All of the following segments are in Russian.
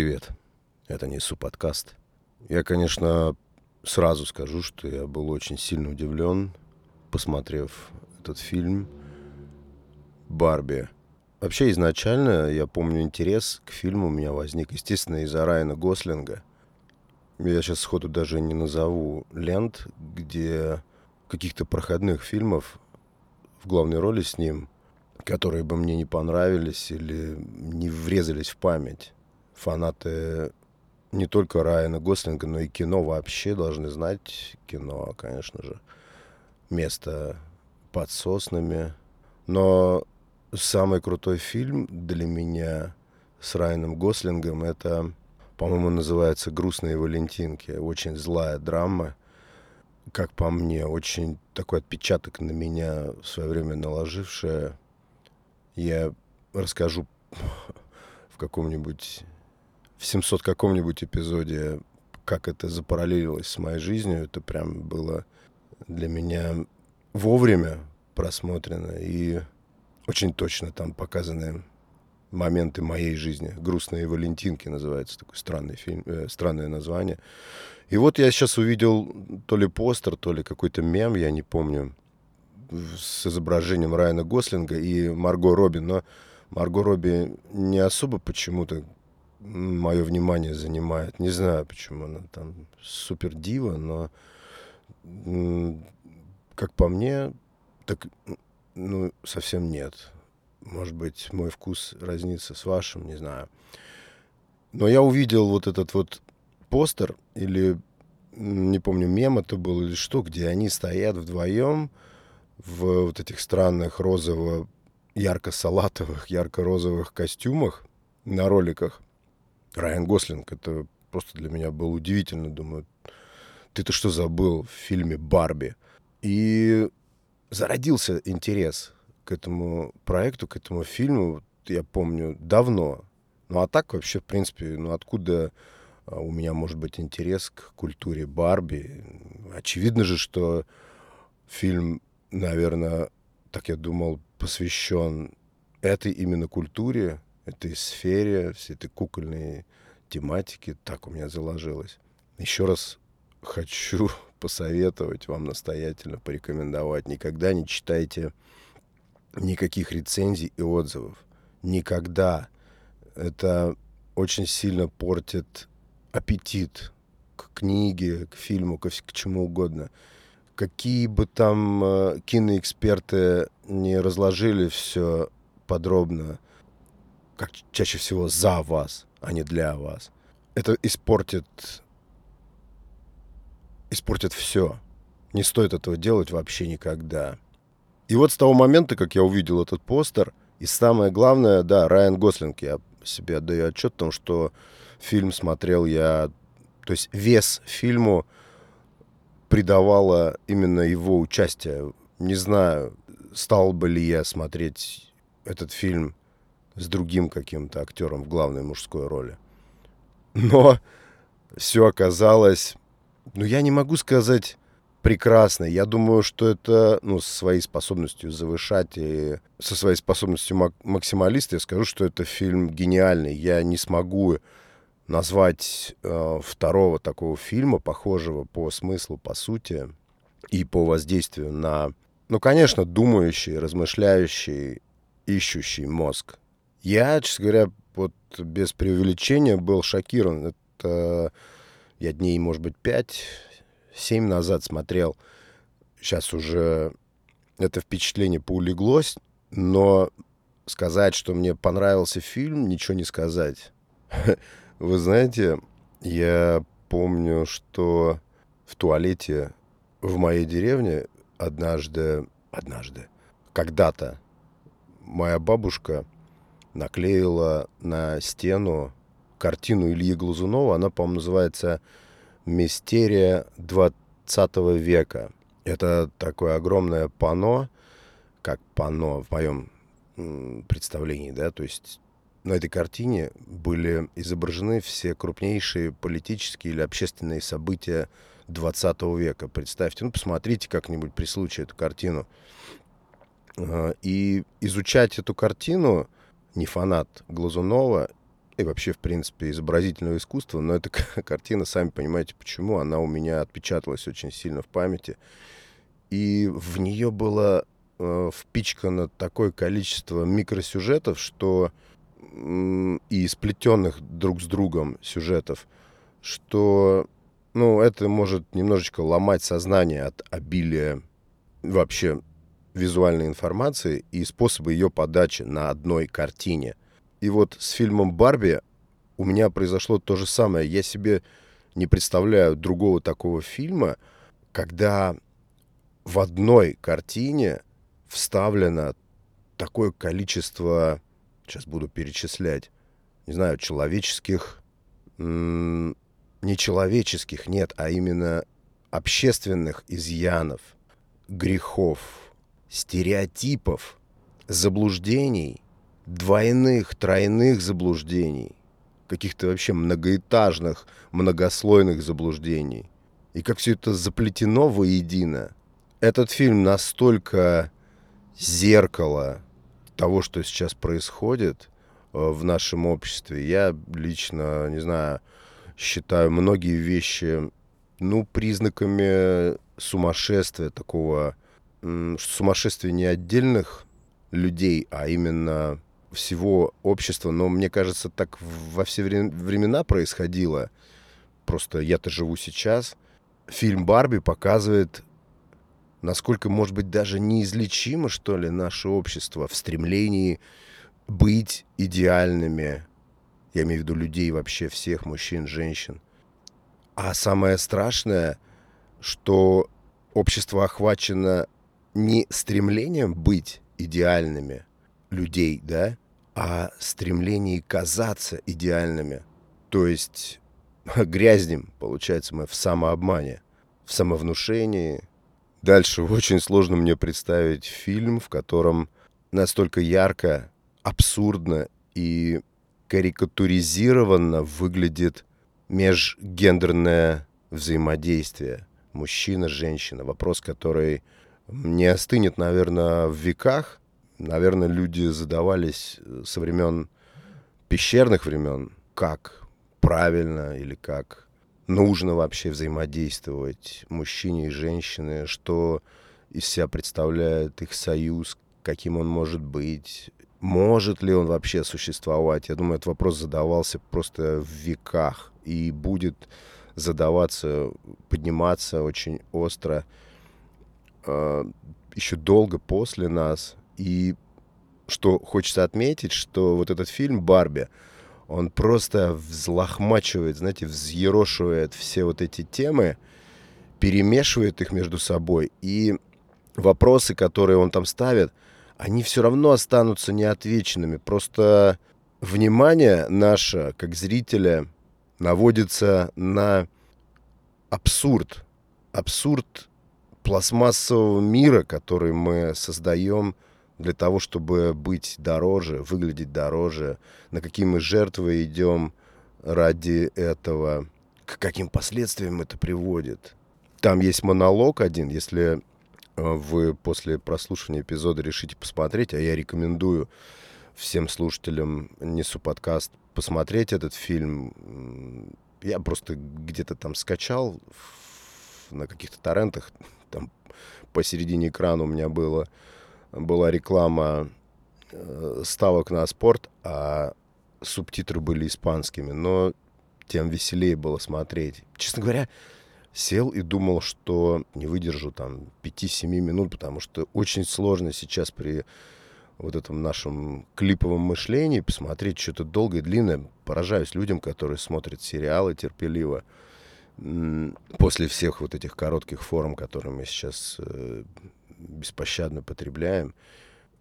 привет. Это Несу подкаст. Я, конечно, сразу скажу, что я был очень сильно удивлен, посмотрев этот фильм «Барби». Вообще, изначально, я помню, интерес к фильму у меня возник, естественно, из-за Райана Гослинга. Я сейчас сходу даже не назову лент, где каких-то проходных фильмов в главной роли с ним, которые бы мне не понравились или не врезались в память. Фанаты не только Райана Гослинга, но и кино вообще должны знать. Кино, конечно же, место под соснами. Но самый крутой фильм для меня с Райаном Гослингом это, по-моему, называется «Грустные валентинки». Очень злая драма, как по мне, очень такой отпечаток на меня в свое время наложившая. Я расскажу в каком-нибудь в 700 каком-нибудь эпизоде, как это запараллелилось с моей жизнью, это прям было для меня вовремя просмотрено и очень точно там показаны моменты моей жизни. «Грустные Валентинки» называется такой странный фильм, э, странное название. И вот я сейчас увидел то ли постер, то ли какой-то мем, я не помню, с изображением Райана Гослинга и Марго Робби, но Марго Робби не особо почему-то мое внимание занимает. Не знаю, почему она там супер дива, но как по мне, так ну, совсем нет. Может быть, мой вкус разнится с вашим, не знаю. Но я увидел вот этот вот постер, или, не помню, мем это был или что, где они стоят вдвоем в вот этих странных розово ярко-салатовых, ярко-розовых костюмах на роликах. Райан Гослинг, это просто для меня было удивительно. Думаю, ты-то что забыл в фильме «Барби»? И зародился интерес к этому проекту, к этому фильму, я помню, давно. Ну а так вообще, в принципе, ну откуда а, у меня может быть интерес к культуре Барби? Очевидно же, что фильм, наверное, так я думал, посвящен этой именно культуре, этой сфере, всей этой кукольной тематики. Так у меня заложилось. Еще раз хочу посоветовать вам настоятельно, порекомендовать. Никогда не читайте никаких рецензий и отзывов. Никогда. Это очень сильно портит аппетит к книге, к фильму, к, к чему угодно. Какие бы там э, киноэксперты не разложили все подробно, как чаще всего за вас, а не для вас. Это испортит, испортит все. Не стоит этого делать вообще никогда. И вот с того момента, как я увидел этот постер, и самое главное, да, Райан Гослинг, я себе отдаю отчет о том, что фильм смотрел я... То есть вес фильму придавало именно его участие. Не знаю, стал бы ли я смотреть этот фильм с другим каким-то актером в главной мужской роли. Но все оказалось, ну, я не могу сказать прекрасно. Я думаю, что это, ну, со своей способностью завышать и со своей способностью мак- максималиста я скажу, что это фильм гениальный. Я не смогу назвать э, второго такого фильма, похожего по смыслу, по сути и по воздействию на, ну, конечно, думающий, размышляющий, ищущий мозг. Я, честно говоря, вот без преувеличения был шокирован. Это я дней, может быть, пять, семь назад смотрел. Сейчас уже это впечатление поулеглось, но сказать, что мне понравился фильм, ничего не сказать. Вы знаете, я помню, что в туалете в моей деревне однажды, однажды, когда-то моя бабушка наклеила на стену картину Ильи Глазунова. Она, по-моему, называется «Мистерия 20 века». Это такое огромное панно, как панно в моем представлении, да, то есть на этой картине были изображены все крупнейшие политические или общественные события 20 века. Представьте, ну, посмотрите как-нибудь при случае эту картину. А, и изучать эту картину не фанат Глазунова, и вообще, в принципе, изобразительного искусства, но эта картина, сами понимаете, почему, она у меня отпечаталась очень сильно в памяти. И в нее было э, впичкано такое количество микросюжетов, что и сплетенных друг с другом сюжетов, что ну, это может немножечко ломать сознание от обилия вообще визуальной информации и способа ее подачи на одной картине. И вот с фильмом «Барби» у меня произошло то же самое. Я себе не представляю другого такого фильма, когда в одной картине вставлено такое количество, сейчас буду перечислять, не знаю, человеческих, нечеловеческих, нет, а именно общественных изъянов, грехов, стереотипов, заблуждений, двойных, тройных заблуждений, каких-то вообще многоэтажных, многослойных заблуждений. И как все это заплетено воедино. Этот фильм настолько зеркало того, что сейчас происходит э, в нашем обществе. Я лично, не знаю, считаю многие вещи, ну, признаками сумасшествия такого, сумасшествия не отдельных людей, а именно всего общества. Но мне кажется, так во все времена происходило. Просто я-то живу сейчас. Фильм «Барби» показывает, насколько, может быть, даже неизлечимо, что ли, наше общество в стремлении быть идеальными, я имею в виду людей вообще, всех мужчин, женщин. А самое страшное, что общество охвачено не стремлением быть идеальными людей, да, а стремлением казаться идеальными. То есть грязнем, получается, мы в самообмане, в самовнушении. Дальше очень сложно мне представить фильм, в котором настолько ярко, абсурдно и карикатуризированно выглядит межгендерное взаимодействие мужчина-женщина. Вопрос, который не остынет, наверное, в веках. Наверное, люди задавались со времен пещерных времен, как правильно или как нужно вообще взаимодействовать мужчине и женщине, что из себя представляет их союз, каким он может быть, может ли он вообще существовать? Я думаю, этот вопрос задавался просто в веках и будет задаваться, подниматься очень остро э, еще долго после нас. И что хочется отметить, что вот этот фильм «Барби», он просто взлохмачивает, знаете, взъерошивает все вот эти темы, перемешивает их между собой. И вопросы, которые он там ставит – они все равно останутся неотвеченными. Просто внимание наше, как зрителя, наводится на абсурд. Абсурд пластмассового мира, который мы создаем для того, чтобы быть дороже, выглядеть дороже, на какие мы жертвы идем ради этого, к каким последствиям это приводит. Там есть монолог один, если Э, вы после прослушивания эпизода решите посмотреть, а я рекомендую всем слушателям Несу подкаст посмотреть этот фильм. Я просто где-то там скачал на каких-то торрентах, там посередине экрана у меня было, была реклама э, ставок на спорт, а субтитры были испанскими, но тем веселее было смотреть. Честно говоря, сел и думал, что не выдержу там 5-7 минут, потому что очень сложно сейчас при вот этом нашем клиповом мышлении посмотреть что-то долгое, длинное. Поражаюсь людям, которые смотрят сериалы терпеливо после всех вот этих коротких форм, которые мы сейчас э, беспощадно потребляем.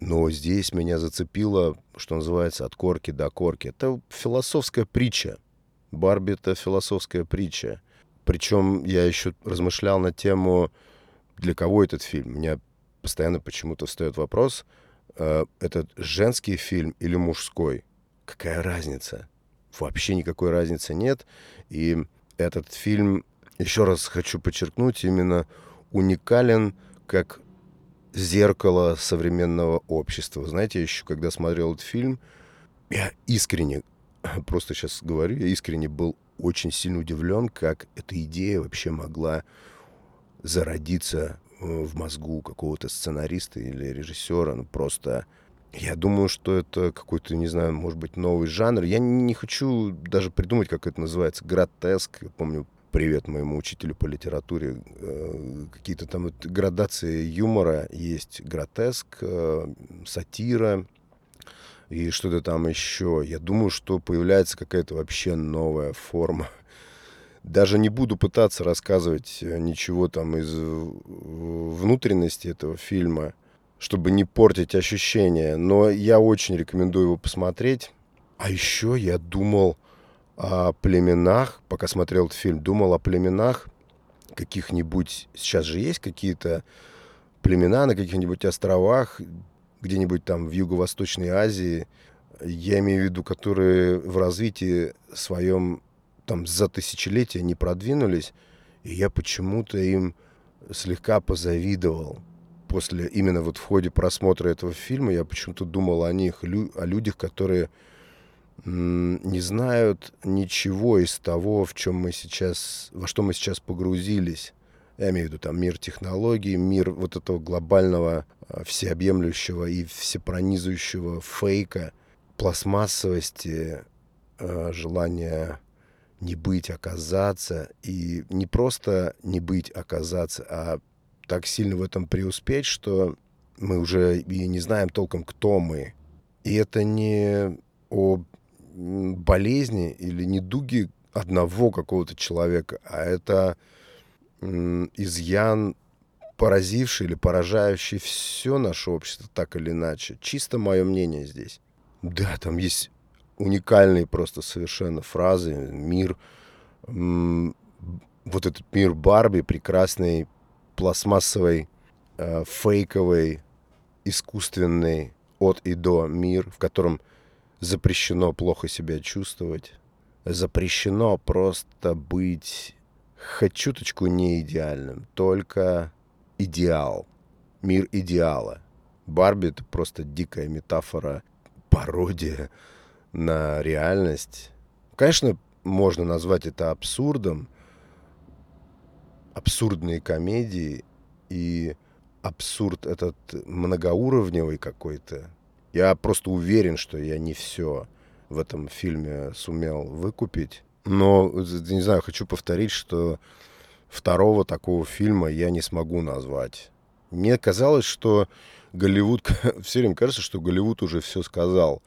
Но здесь меня зацепило, что называется, от корки до корки. Это философская притча. Барби — это философская притча. Причем я еще размышлял на тему, для кого этот фильм. У меня постоянно почему-то встает вопрос, э, этот женский фильм или мужской? Какая разница? Вообще никакой разницы нет. И этот фильм, еще раз хочу подчеркнуть, именно уникален как зеркало современного общества. Знаете, еще когда смотрел этот фильм, я искренне просто сейчас говорю, я искренне был очень сильно удивлен, как эта идея вообще могла зародиться э, в мозгу какого-то сценариста или режиссера. Ну, просто я думаю, что это какой-то, не знаю, может быть, новый жанр. Я не хочу даже придумать, как это называется. Гротеск. Я помню, привет моему учителю по литературе. Э, какие-то там градации юмора есть. Гротеск, э, сатира и что-то там еще. Я думаю, что появляется какая-то вообще новая форма. Даже не буду пытаться рассказывать э, ничего там из внутренности этого фильма чтобы не портить ощущения. Но я очень рекомендую его посмотреть. А еще я думал о племенах, пока смотрел этот фильм, думал о племенах каких-нибудь... Сейчас же есть какие-то племена на каких-нибудь островах, где-нибудь там в Юго-Восточной Азии, я имею в виду, которые в развитии своем там за тысячелетия не продвинулись, и я почему-то им слегка позавидовал после, именно вот в ходе просмотра этого фильма, я почему-то думал о них, о людях, которые не знают ничего из того, в чем мы сейчас, во что мы сейчас погрузились. Я имею в виду там мир технологий, мир вот этого глобального, а, всеобъемлющего и всепронизывающего фейка, пластмассовости, а, желания не быть, оказаться. И не просто не быть, оказаться, а так сильно в этом преуспеть, что мы уже и не знаем толком, кто мы. И это не о болезни или недуге одного какого-то человека, а это изъян, поразивший или поражающий все наше общество так или иначе. Чисто мое мнение здесь. Да, там есть уникальные просто совершенно фразы. Мир, вот этот мир Барби прекрасный, пластмассовый, э, фейковый, искусственный от и до мир, в котором запрещено плохо себя чувствовать, запрещено просто быть хоть чуточку не идеальным, только идеал, мир идеала. Барби — это просто дикая метафора, пародия на реальность. Конечно, можно назвать это абсурдом, абсурдные комедии и абсурд этот многоуровневый какой-то. Я просто уверен, что я не все в этом фильме сумел выкупить. Но, не знаю, хочу повторить, что второго такого фильма я не смогу назвать. Мне казалось, что Голливуд... Все время кажется, что Голливуд уже все сказал.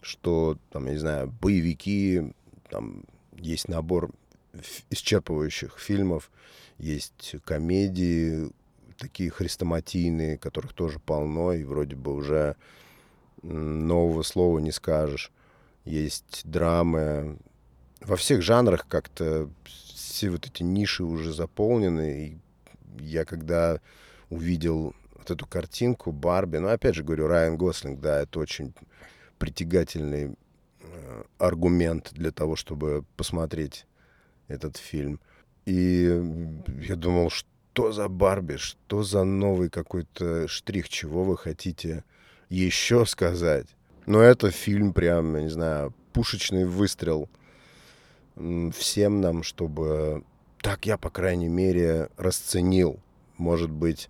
Что, там, я не знаю, боевики, там есть набор исчерпывающих фильмов, есть комедии такие хрестоматийные, которых тоже полно, и вроде бы уже нового слова не скажешь. Есть драмы. Во всех жанрах как-то все вот эти ниши уже заполнены. И я когда увидел вот эту картинку Барби, ну, опять же говорю, Райан Гослинг, да, это очень притягательный э, аргумент для того, чтобы посмотреть этот фильм. И я думал, что за Барби, что за новый какой-то штрих, чего вы хотите еще сказать. Но это фильм прям, я не знаю, пушечный выстрел всем нам, чтобы так я, по крайней мере, расценил. Может быть,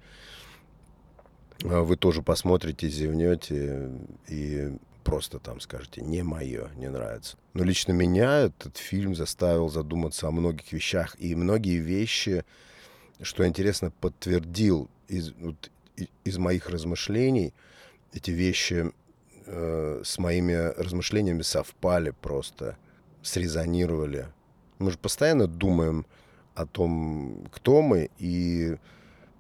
а, вы тоже посмотрите, зевнете и просто там скажете, не мое, не нравится. Но лично меня этот фильм заставил задуматься о многих вещах. И многие вещи, что интересно, подтвердил из, вот, из моих размышлений. Эти вещи э, с моими размышлениями совпали просто, срезонировали. Мы же постоянно думаем о том, кто мы и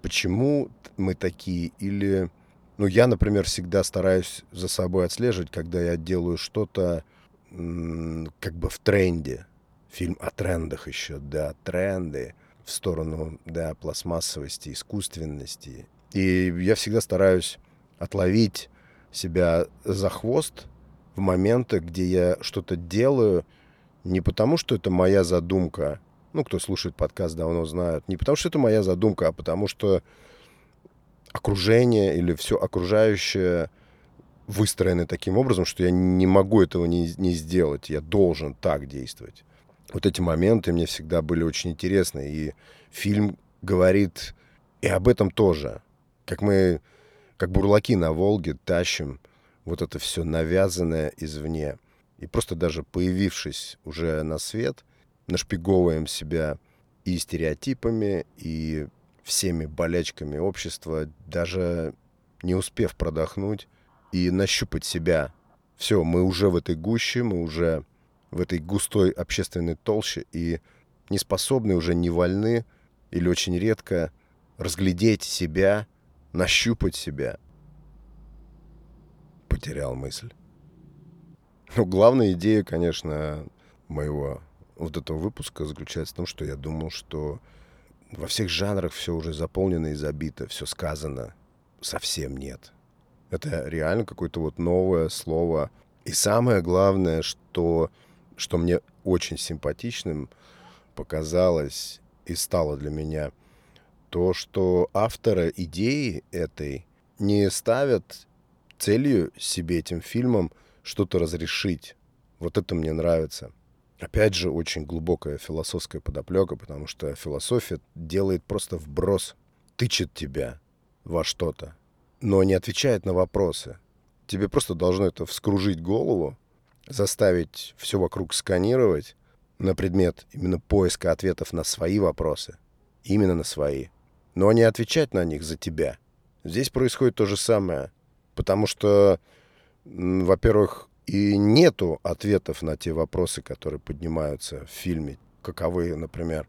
почему мы такие, или ну, я, например, всегда стараюсь за собой отслеживать, когда я делаю что-то как бы в тренде. Фильм о трендах еще, да, тренды в сторону, да, пластмассовости, искусственности. И я всегда стараюсь отловить себя за хвост в моменты, где я что-то делаю не потому, что это моя задумка, ну, кто слушает подкаст, давно знают, не потому, что это моя задумка, а потому что окружение или все окружающее выстроены таким образом, что я не могу этого не, не сделать, я должен так действовать. Вот эти моменты мне всегда были очень интересны, и фильм говорит и об этом тоже. Как мы, как бурлаки на Волге, тащим вот это все навязанное извне. И просто даже появившись уже на свет, нашпиговываем себя и стереотипами, и всеми болячками общества, даже не успев продохнуть и нащупать себя. Все, мы уже в этой гуще, мы уже в этой густой общественной толще и не способны, уже не вольны или очень редко разглядеть себя, нащупать себя. Потерял мысль. Ну, главная идея, конечно, моего вот этого выпуска заключается в том, что я думал, что во всех жанрах все уже заполнено и забито, все сказано. Совсем нет. Это реально какое-то вот новое слово. И самое главное, что, что мне очень симпатичным показалось и стало для меня, то, что авторы идеи этой не ставят целью себе этим фильмом что-то разрешить. Вот это мне нравится. Опять же, очень глубокая философская подоплека, потому что философия делает просто вброс, тычет тебя во что-то, но не отвечает на вопросы. Тебе просто должно это вскружить голову, заставить все вокруг сканировать на предмет именно поиска ответов на свои вопросы. Именно на свои. Но не отвечать на них за тебя. Здесь происходит то же самое. Потому что, во-первых, и нету ответов на те вопросы, которые поднимаются в фильме. Каковы, например,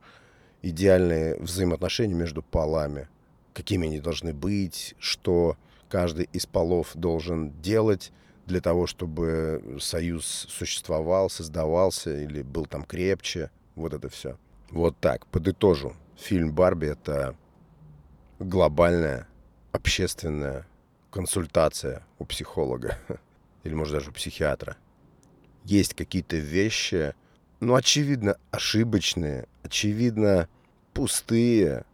идеальные взаимоотношения между полами, какими они должны быть, что каждый из полов должен делать для того, чтобы союз существовал, создавался или был там крепче. Вот это все. Вот так, подытожу. Фильм «Барби» — это глобальная общественная консультация у психолога. или, может, даже у психиатра. Есть какие-то вещи, ну, очевидно, ошибочные, очевидно, пустые,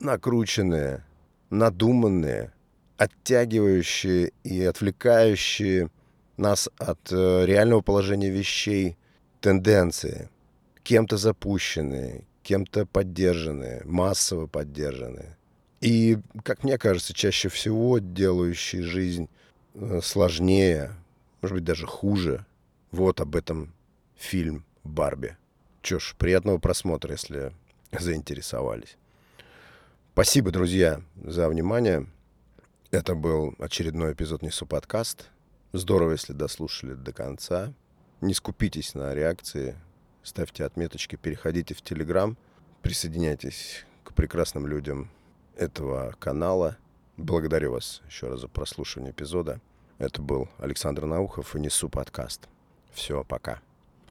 накрученные, надуманные, оттягивающие и отвлекающие нас от э, реального положения вещей тенденции, кем-то запущенные, кем-то поддержанные, массово поддержанные. И, как мне кажется, чаще всего делающие жизнь сложнее, может быть, даже хуже. Вот об этом фильм «Барби». Чё ж, приятного просмотра, если заинтересовались. Спасибо, друзья, за внимание. Это был очередной эпизод Несу подкаст. Здорово, если дослушали до конца. Не скупитесь на реакции, ставьте отметочки, переходите в Телеграм, присоединяйтесь к прекрасным людям этого канала – Благодарю вас еще раз за прослушивание эпизода. Это был Александр Наухов и Несу подкаст. Все, пока.